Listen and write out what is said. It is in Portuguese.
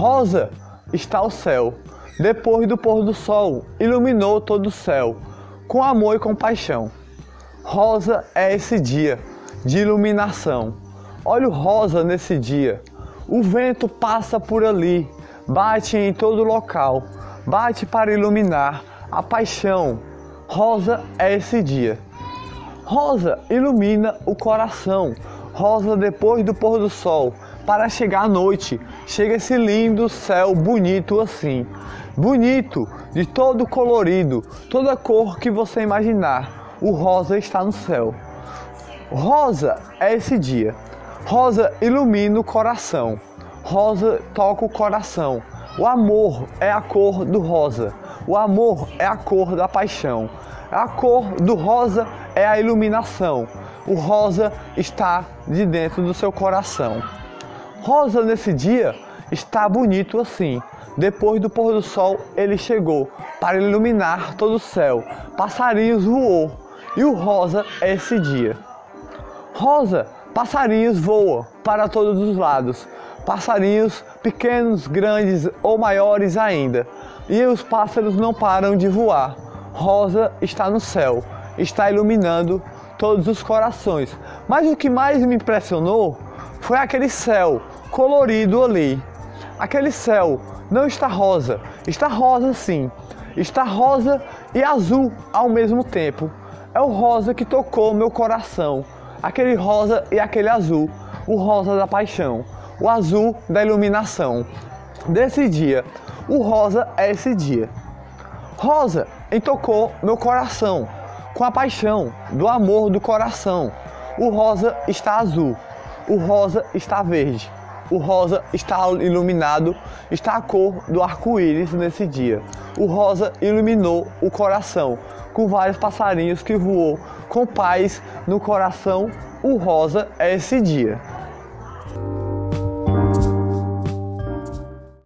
Rosa está o céu, depois do pôr do sol, iluminou todo o céu, com amor e compaixão. Rosa é esse dia de iluminação. Olha o rosa nesse dia. O vento passa por ali, bate em todo local, bate para iluminar a paixão. Rosa é esse dia. Rosa ilumina o coração. Rosa depois do pôr do sol, para chegar à noite, chega esse lindo céu bonito assim. Bonito, de todo colorido, toda cor que você imaginar. O rosa está no céu. Rosa é esse dia. Rosa ilumina o coração. Rosa toca o coração. O amor é a cor do rosa. O amor é a cor da paixão. A cor do rosa é a iluminação. O rosa está de dentro do seu coração. Rosa nesse dia está bonito assim. Depois do pôr do sol, ele chegou para iluminar todo o céu. Passarinhos voou e o rosa é esse dia. Rosa, passarinhos voam para todos os lados. Passarinhos pequenos, grandes ou maiores ainda. E os pássaros não param de voar. Rosa está no céu, está iluminando todos os corações. Mas o que mais me impressionou foi aquele céu colorido ali. Aquele céu não está rosa, está rosa sim. Está rosa e azul ao mesmo tempo. É o rosa que tocou meu coração. Aquele rosa e aquele azul. O rosa da paixão, o azul da iluminação. Desse dia, o rosa é esse dia. Rosa entocou meu coração com a paixão do amor do coração. O rosa está azul, o rosa está verde, o rosa está iluminado, está a cor do arco-íris nesse dia. O rosa iluminou o coração com vários passarinhos que voou com paz no coração. O rosa é esse dia.